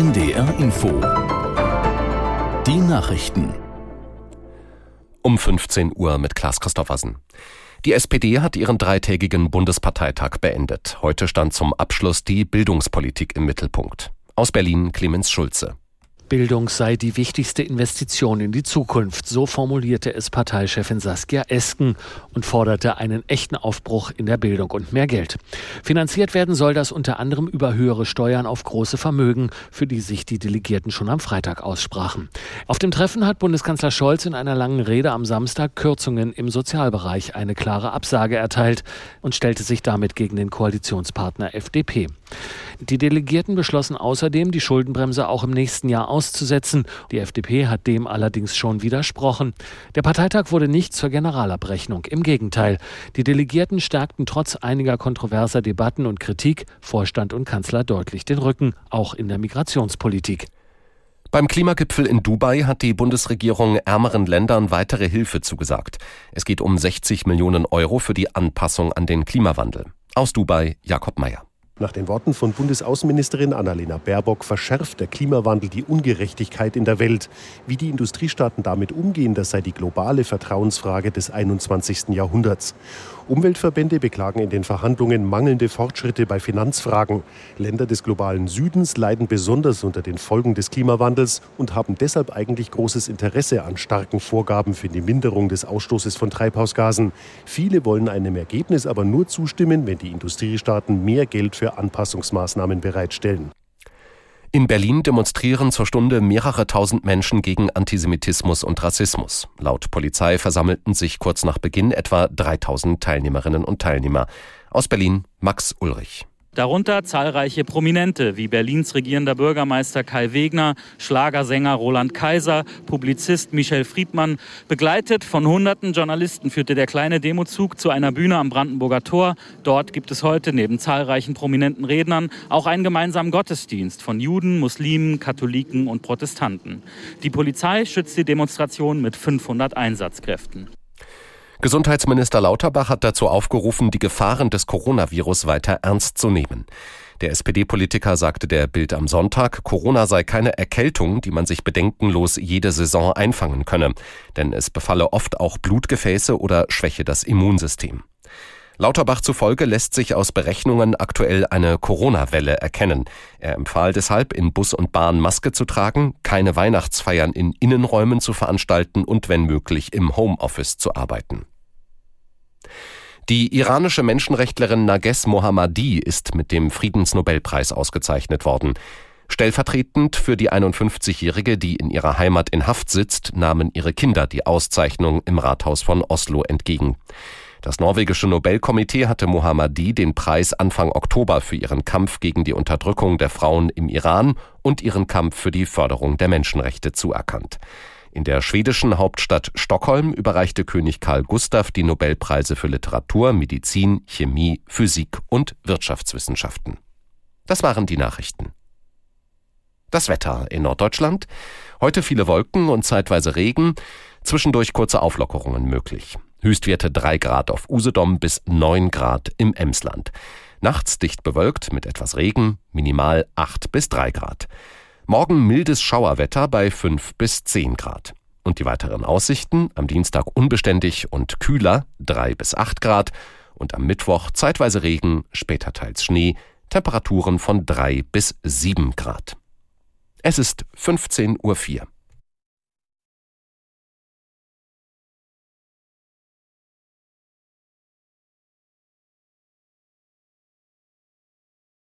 NDR Info. Die Nachrichten. Um 15 Uhr mit Klaas Christoffersen. Die SPD hat ihren dreitägigen Bundesparteitag beendet. Heute stand zum Abschluss die Bildungspolitik im Mittelpunkt. Aus Berlin Clemens Schulze. Bildung sei die wichtigste Investition in die Zukunft. So formulierte es Parteichefin Saskia Esken und forderte einen echten Aufbruch in der Bildung und mehr Geld. Finanziert werden soll das unter anderem über höhere Steuern auf große Vermögen, für die sich die Delegierten schon am Freitag aussprachen. Auf dem Treffen hat Bundeskanzler Scholz in einer langen Rede am Samstag Kürzungen im Sozialbereich eine klare Absage erteilt und stellte sich damit gegen den Koalitionspartner FDP. Die Delegierten beschlossen außerdem, die Schuldenbremse auch im nächsten Jahr auszusetzen. Die FDP hat dem allerdings schon widersprochen. Der Parteitag wurde nicht zur Generalabrechnung. Im Gegenteil. Die Delegierten stärkten trotz einiger kontroverser Debatten und Kritik Vorstand und Kanzler deutlich den Rücken, auch in der Migrationspolitik. Beim Klimagipfel in Dubai hat die Bundesregierung ärmeren Ländern weitere Hilfe zugesagt. Es geht um 60 Millionen Euro für die Anpassung an den Klimawandel. Aus Dubai Jakob Mayer. Nach den Worten von Bundesaußenministerin Annalena Baerbock verschärft der Klimawandel die Ungerechtigkeit in der Welt. Wie die Industriestaaten damit umgehen, das sei die globale Vertrauensfrage des 21. Jahrhunderts. Umweltverbände beklagen in den Verhandlungen mangelnde Fortschritte bei Finanzfragen. Länder des globalen Südens leiden besonders unter den Folgen des Klimawandels und haben deshalb eigentlich großes Interesse an starken Vorgaben für die Minderung des Ausstoßes von Treibhausgasen. Viele wollen einem Ergebnis aber nur zustimmen, wenn die Industriestaaten mehr Geld Anpassungsmaßnahmen bereitstellen. In Berlin demonstrieren zur Stunde mehrere tausend Menschen gegen Antisemitismus und Rassismus. Laut Polizei versammelten sich kurz nach Beginn etwa 3000 Teilnehmerinnen und Teilnehmer. Aus Berlin Max Ulrich. Darunter zahlreiche Prominente wie Berlins regierender Bürgermeister Kai Wegner, Schlagersänger Roland Kaiser, Publizist Michel Friedmann. Begleitet von hunderten Journalisten führte der kleine Demozug zu einer Bühne am Brandenburger Tor. Dort gibt es heute neben zahlreichen prominenten Rednern auch einen gemeinsamen Gottesdienst von Juden, Muslimen, Katholiken und Protestanten. Die Polizei schützt die Demonstration mit 500 Einsatzkräften. Gesundheitsminister Lauterbach hat dazu aufgerufen, die Gefahren des Coronavirus weiter ernst zu nehmen. Der SPD-Politiker sagte der Bild am Sonntag, Corona sei keine Erkältung, die man sich bedenkenlos jede Saison einfangen könne, denn es befalle oft auch Blutgefäße oder schwäche das Immunsystem. Lauterbach zufolge lässt sich aus Berechnungen aktuell eine Corona-Welle erkennen. Er empfahl deshalb, in Bus und Bahn Maske zu tragen, keine Weihnachtsfeiern in Innenräumen zu veranstalten und wenn möglich im Homeoffice zu arbeiten. Die iranische Menschenrechtlerin Nages Mohammadi ist mit dem Friedensnobelpreis ausgezeichnet worden. Stellvertretend für die 51-Jährige, die in ihrer Heimat in Haft sitzt, nahmen ihre Kinder die Auszeichnung im Rathaus von Oslo entgegen. Das norwegische Nobelkomitee hatte Mohammadi den Preis Anfang Oktober für ihren Kampf gegen die Unterdrückung der Frauen im Iran und ihren Kampf für die Förderung der Menschenrechte zuerkannt. In der schwedischen Hauptstadt Stockholm überreichte König Karl Gustav die Nobelpreise für Literatur, Medizin, Chemie, Physik und Wirtschaftswissenschaften. Das waren die Nachrichten. Das Wetter in Norddeutschland. Heute viele Wolken und zeitweise Regen, zwischendurch kurze Auflockerungen möglich. Höchstwerte 3 Grad auf Usedom bis 9 Grad im Emsland. Nachts dicht bewölkt mit etwas Regen, minimal 8 bis 3 Grad. Morgen mildes Schauerwetter bei 5 bis 10 Grad. Und die weiteren Aussichten am Dienstag unbeständig und kühler 3 bis 8 Grad und am Mittwoch zeitweise Regen, später teils Schnee, Temperaturen von 3 bis 7 Grad. Es ist 15.04 Uhr.